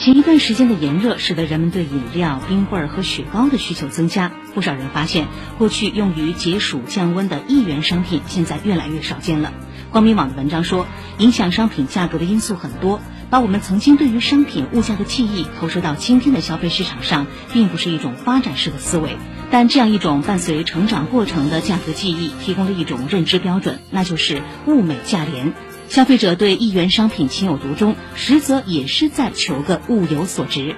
前一段时间的炎热，使得人们对饮料、冰棍儿和雪糕的需求增加。不少人发现，过去用于解暑降温的一元商品，现在越来越少见了。光明网的文章说，影响商品价格的因素很多，把我们曾经对于商品物价的记忆投射到今天的消费市场上，并不是一种发展式的思维。但这样一种伴随成长过程的价格记忆，提供了一种认知标准，那就是物美价廉。消费者对一元商品情有独钟，实则也是在求个物有所值。